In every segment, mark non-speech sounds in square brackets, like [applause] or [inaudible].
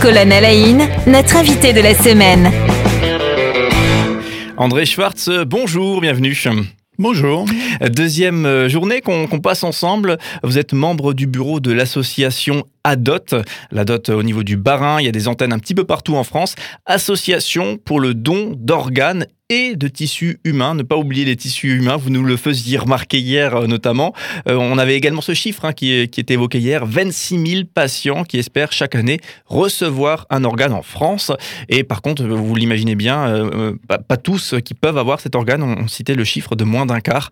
Colonel Aïn, notre invité de la semaine. André Schwartz, bonjour, bienvenue. Bonjour. Deuxième euh, journée qu'on passe ensemble. Vous êtes membre du bureau de l'association ADOT. La au niveau du Barin, il y a des antennes un petit peu partout en France. Association pour le don d'organes et de tissus humains. Ne pas oublier les tissus humains, vous nous le faisiez remarquer hier euh, notamment. Euh, on avait également ce chiffre hein, qui, était évoqué hier, 26 000 patients qui espèrent chaque année recevoir un organe en France. Et par contre, vous l'imaginez bien, euh, pas, tous qui peuvent avoir cet organe. On, citait le chiffre de moins d'un quart.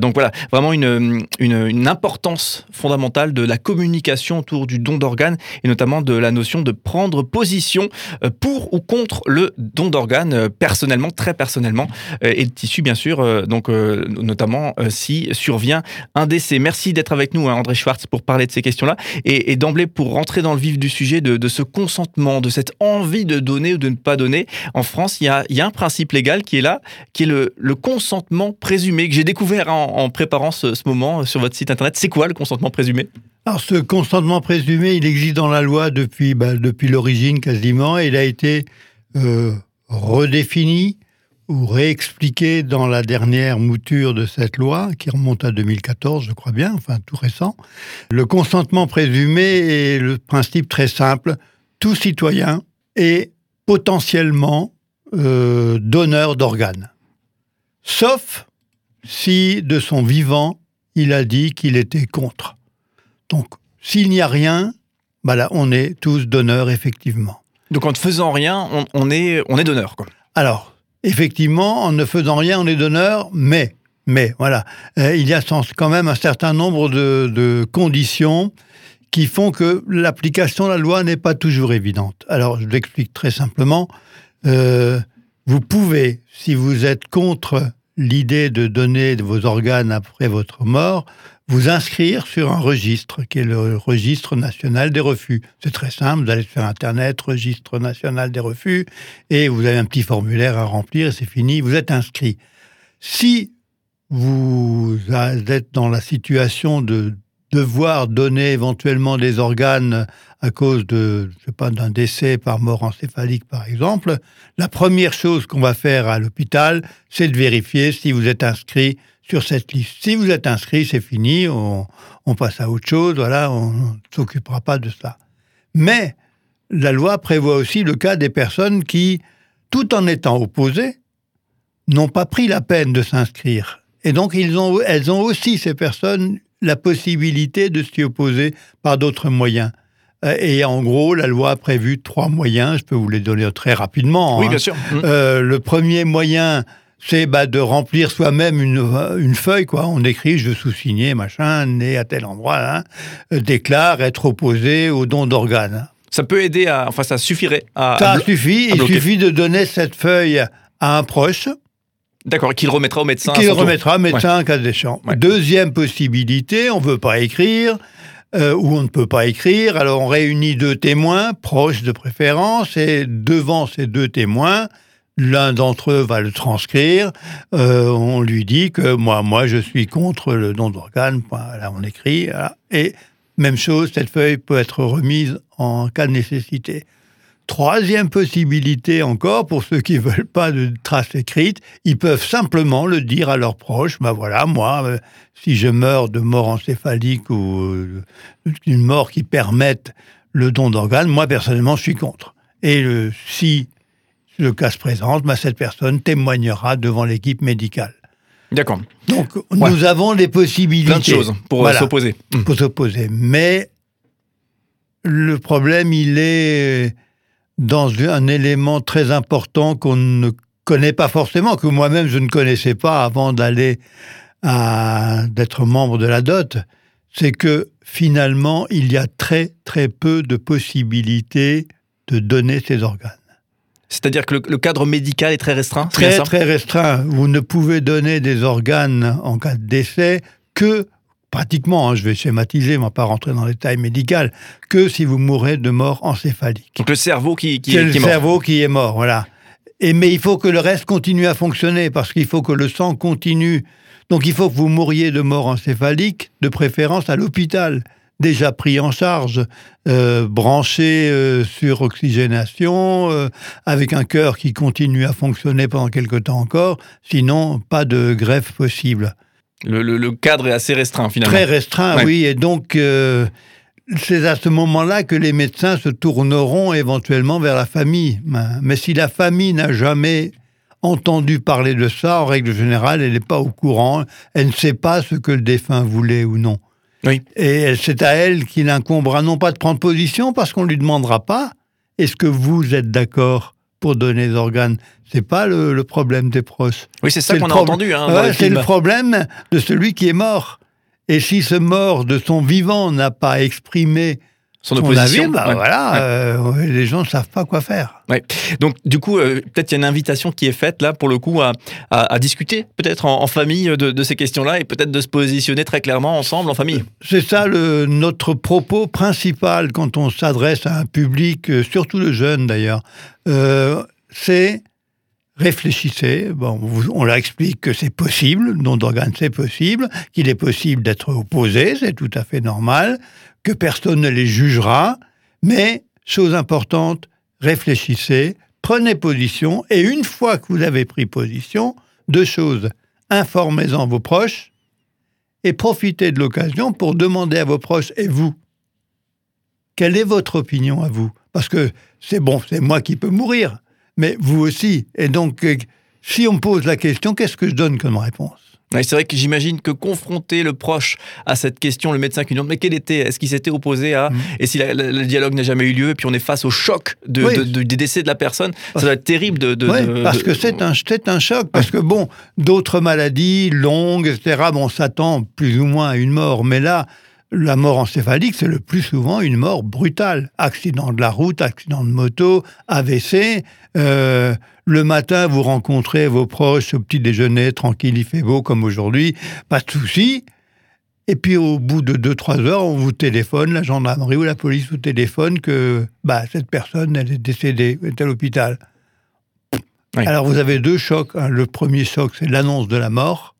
donc voilà, vraiment une, une, importance fondamentale de la communication autour du don d'organes et notamment de la notion de prendre position pour ou contre le don d'organes personnellement, très personnellement personnellement, euh, et de tissu bien sûr, euh, donc euh, notamment si survient un décès. Merci d'être avec nous, hein, André Schwartz, pour parler de ces questions-là. Et, d'emblée, pour rentrer dans le vif du sujet de, ce consentement, de cette envie de donner ou de ne pas donner, en France, il y a, y a un principe légal qui est là, qui est le, le consentement présumé, que j'ai découvert en, préparant ce, moment sur votre site internet. C'est quoi le consentement présumé? Alors ce consentement présumé, il existe dans la loi depuis, bah, depuis l'origine quasiment, il a été redéfini, ou réexpliqué dans la dernière mouture de cette loi, qui remonte à 2014, je crois bien, enfin tout récent. Le consentement présumé est le principe très simple. Tout citoyen est potentiellement euh, donneur d'organes. Sauf si, de son vivant, il a dit qu'il était contre. Donc, s'il n'y a rien, bah là, on est tous donneurs, effectivement. Donc, en ne faisant rien, on, est, on est donneur, quoi. Alors, effectivement, en ne faisant rien, on est donneur, mais, mais, voilà, euh, il y a quand même un certain nombre de, conditions qui font que l'application de la loi n'est pas toujours évidente. Alors, je l'explique très simplement. Euh, vous pouvez, si vous êtes contre l'idée de donner vos organes après votre mort, vous inscrire sur un registre qui est le registre national des refus. C'est très simple, vous allez sur Internet, registre national des refus, et vous avez un petit formulaire à remplir, et c'est fini, vous êtes inscrit. Si vous êtes dans la situation de devoir donner éventuellement des organes à cause de, je sais pas, d'un décès par mort encéphalique, par exemple, la première chose qu'on va faire à l'hôpital, c'est de vérifier si vous êtes inscrit sur cette liste. Si vous êtes inscrit, c'est fini, on, passe à autre chose, voilà, on ne s'occupera pas de cela. Mais la loi prévoit aussi le cas des personnes qui, tout en étant opposées, n'ont pas pris la peine de s'inscrire. Et donc, elles ont aussi, ces personnes, la possibilité de s'y opposer par d'autres moyens. Euh, et en gros, la loi a prévu trois moyens. Je peux vous les donner très rapidement. Oui, hein. bien sûr. Euh, le premier moyen, c'est bah, de remplir soi-même une, feuille, quoi. On écrit, je sous-signer, machin, né à tel endroit, hein, euh, déclare être opposé au don d'organes. Ça peut aider à, enfin, ça suffirait à. Ça suffit. il suffit de donner cette feuille à un proche. D'accord, qu'il remettra au médecin. Qu'il remettra au médecin, en cas d'échange. Deuxième possibilité, on ne veut pas écrire. Euh, ou on ne peut pas écrire. Alors on réunit deux témoins, proches de préférence, et devant ces deux témoins, l'un d'entre eux va le transcrire. Euh, on lui dit que moi, moi, je suis contre le don d'organes. Là, on écrit. Et même chose, cette feuille peut être remise en cas de nécessité. Troisième possibilité encore, pour ceux qui ne veulent pas de traces écrites, ils peuvent simplement le dire à leurs proches. Ben voilà, moi, euh, si je meurs de mort encéphalique ou euh, d'une mort qui permette le don d'organes, moi personnellement, je suis contre. Et si le cas se présente, ben, cette personne témoignera devant l'équipe médicale. D'accord. Donc, nous avons des possibilités. Plein de choses pour s'opposer. Pour s'opposer. Mais le problème, il est dans un élément très important qu'on ne connaît pas forcément, que moi-même je ne connaissais pas avant d'aller d'être membre de la dot, c'est que finalement il y a très très peu de possibilités de donner ces organes. C'est-à-dire que le, cadre médical est très restreint Très très restreint. Vous ne pouvez donner des organes en cas de décès que pratiquement, hein, je vais schématiser, mais pas rentrer dans les détails médicaux, que si vous mourrez de mort encéphalique. Donc le cerveau qui, qui, est, le cerveau qui est mort, voilà. Et, mais il faut que le reste continue à fonctionner, parce qu'il faut que le sang continue. Donc il faut que vous mouriez de mort encéphalique, de préférence à l'hôpital. déjà pris en charge, euh, branchés euh, sur oxygénation, euh, avec un cœur qui continue à fonctionner pendant quelque temps encore, sinon pas de greffe possible. Le, le- le cadre est assez restreint finalement. Très restreint, Ouais. oui, et donc euh, c'est à ce moment-là que les médecins se tourneront éventuellement vers la famille. Mais si la famille n'a jamais entendu parler de ça, en règle générale, elle n'est pas au courant, elle ne sait pas ce que le défunt voulait ou non. Oui. Et c'est à elle qu'il incombera non pas de prendre position, parce qu'on ne lui demandera pas, est-ce que vous êtes d'accord pour donner les organes C'est pas le, le problème des proches. Oui, c'est ça qu'on a entendu. Hein, Ouais, c'est le problème de celui qui est mort. Et si ce mort de son vivant n'a pas exprimé Son opposition. avis, bah Ouais. voilà, euh, les gens ne savent pas quoi faire. Donc, du coup, euh, peut-être il y a une invitation qui est faite là, pour le coup, à, à- à discuter peut-être en, en famille de, de ces questions-là et peut-être de se positionner très clairement ensemble en famille. C'est ça le, notre propos principal quand on s'adresse à un public, euh, surtout le jeune d'ailleurs. Euh, c'est réfléchissez. On leur explique que c'est possible, le don d'organes c'est possible, qu'il est possible d'être opposé, c'est tout à fait normal, que personne ne les jugera, mais chose importante, réfléchissez, prenez position, et une fois que vous avez pris position, deux choses. Informez-en vos proches et profitez de l'occasion pour demander à vos proches, et vous, quelle est votre opinion à vous? Parce que c'est bon, c'est moi qui peux mourir, mais vous aussi. Et donc, euh, si on me pose la question, qu'est-ce que je donne comme réponse? C'est vrai que j'imagine que confronter le proche à cette question, le médecin qui nous demande mais quel était, est-ce qu'il s'était opposé à, Mhm. et si la- la- le dialogue n'a jamais eu lieu, et puis on est face au choc de, Oui. de- de- des décès de la personne, Parce- ça doit être terrible de. de- Oui, parce que c'est un, un choc. Parce que bon, d'autres maladies longues, etc., bon, on s'attend plus ou moins à une mort. Mais là, la mort encéphalique, c'est le plus souvent une mort brutale. Accident de la route, accident de moto, AVC. euh, le matin, vous rencontrez vos proches au petit déjeuner, tranquille, il fait beau comme aujourd'hui, pas de souci. Et puis au bout de 2-3 heures, on vous téléphone, la gendarmerie ou la police vous téléphone que bah, cette personne, elle est décédée, elle est à l'hôpital. Oui. Alors vous avez deux chocs. hein. Le premier choc, c'est l'annonce de la mort.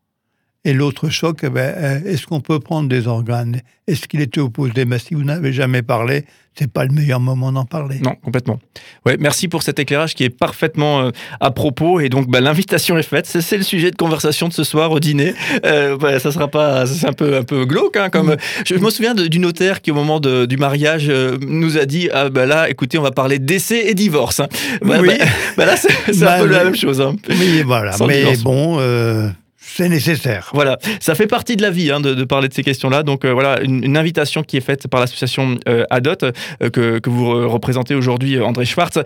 Et l'autre choc, eh ben, euh, est-ce qu'on peut prendre des organes? Est-ce qu'il était opposé? Mais si vous n'avez jamais parlé, c'est pas le meilleur moment d'en parler. Non, complètement. Ouais, merci pour cet éclairage qui est parfaitement euh, à propos. Et donc, bah, l'invitation est faite. C'est, le sujet de conversation de ce soir au dîner. Euh, bah, ça sera pas, c'est un peu, un peu glauque, hein, comme. Je, je me souviens de- du notaire qui, au moment de- du mariage, euh, nous a dit ah bah là, écoutez, on va parler décès et divorce. hein. Bah, Oui. bah, là, c'est, un peu la même chose. hein. Mais voilà. Sans Mais bon, c'est nécessaire. Voilà, ça fait partie de la vie hein, de, de parler de ces questions-là. Donc euh, voilà, une, une invitation qui est faite par l'association euh, ADOT euh, que, que vous re- représentez aujourd'hui, André Schwartz.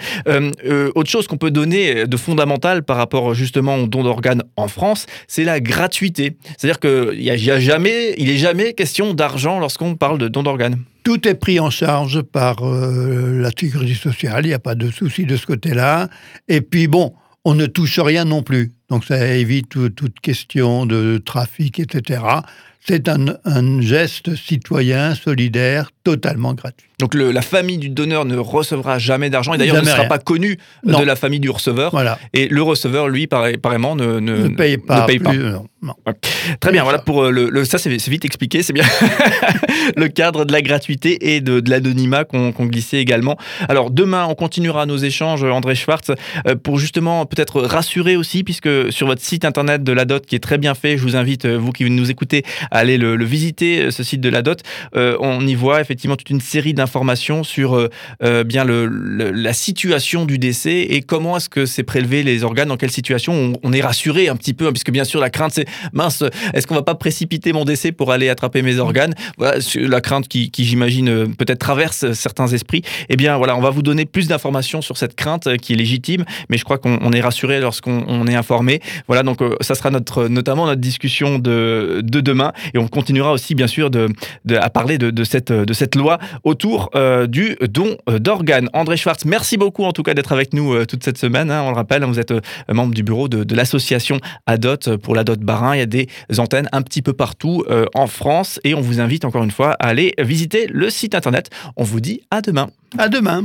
Autre chose qu'on peut donner de fondamental par rapport justement au don d'organes en France, c'est la gratuité. C'est-à-dire qu'il n'y a, y a jamais, il est jamais question d'argent lorsqu'on parle de don d'organes. Tout est pris en charge par la sécurité sociale, il n'y a pas de souci de ce côté-là. Et puis bon, on ne touche rien non plus. Donc ça évite tout- toute question de trafic, etc. C'est un, un geste citoyen, solidaire, totalement gratuit. Donc le- la famille du donneur ne recevra jamais d'argent et d'ailleurs ne sera rien. pas connu Non. de la famille du receveur. Voilà. Et le receveur, lui, pareillement, ne, ne, Ne paye pas. ne paye pas. plus, non, non. Très bien, voilà pour euh, le, le- ça c'est vite expliqué, c'est bien [laughs] le cadre de la gratuité et de, de l'anonymat qu'on glissait également. Alors demain, on continuera nos échanges, André Schwartz, euh, pour justement peut-être rassurer aussi, puisque sur votre site internet de la DOT qui est très bien fait, je vous invite, euh, vous qui nous écoutez, aller le, le visiter, euh, ce site de la DOT. Euh, on y voit effectivement toute une série d'informations sur euh, euh, bien le, le- la situation du décès et comment est-ce que c'est prélevé les organes, dans quelle situation on, on est rassuré un petit peu, hein, puisque bien sûr la crainte c'est mince, est-ce qu'on va pas précipiter mon décès pour aller attraper mes organes? Voilà la crainte qui, qui, j'imagine euh, peut-être traverse certains esprits. Eh bien voilà, on va vous donner plus d'informations sur cette crainte qui est légitime, mais je crois qu'on on est rassuré lorsqu'on on est informé. Voilà donc ça sera notre notamment notre discussion de, de demain et on continuera aussi bien sûr de, à parler de, cette de cette loi autour euh, du don euh, d'organes. André Schwartz, merci beaucoup en tout cas d'être avec nous euh, toute cette semaine. hein. on le rappelle, hein, vous êtes membre du bureau de, de l'association ADOT pour l'ADOT Barin. Il y a des antennes un petit peu partout en France et on vous invite encore une fois à aller visiter le site internet. On vous dit à demain. À demain.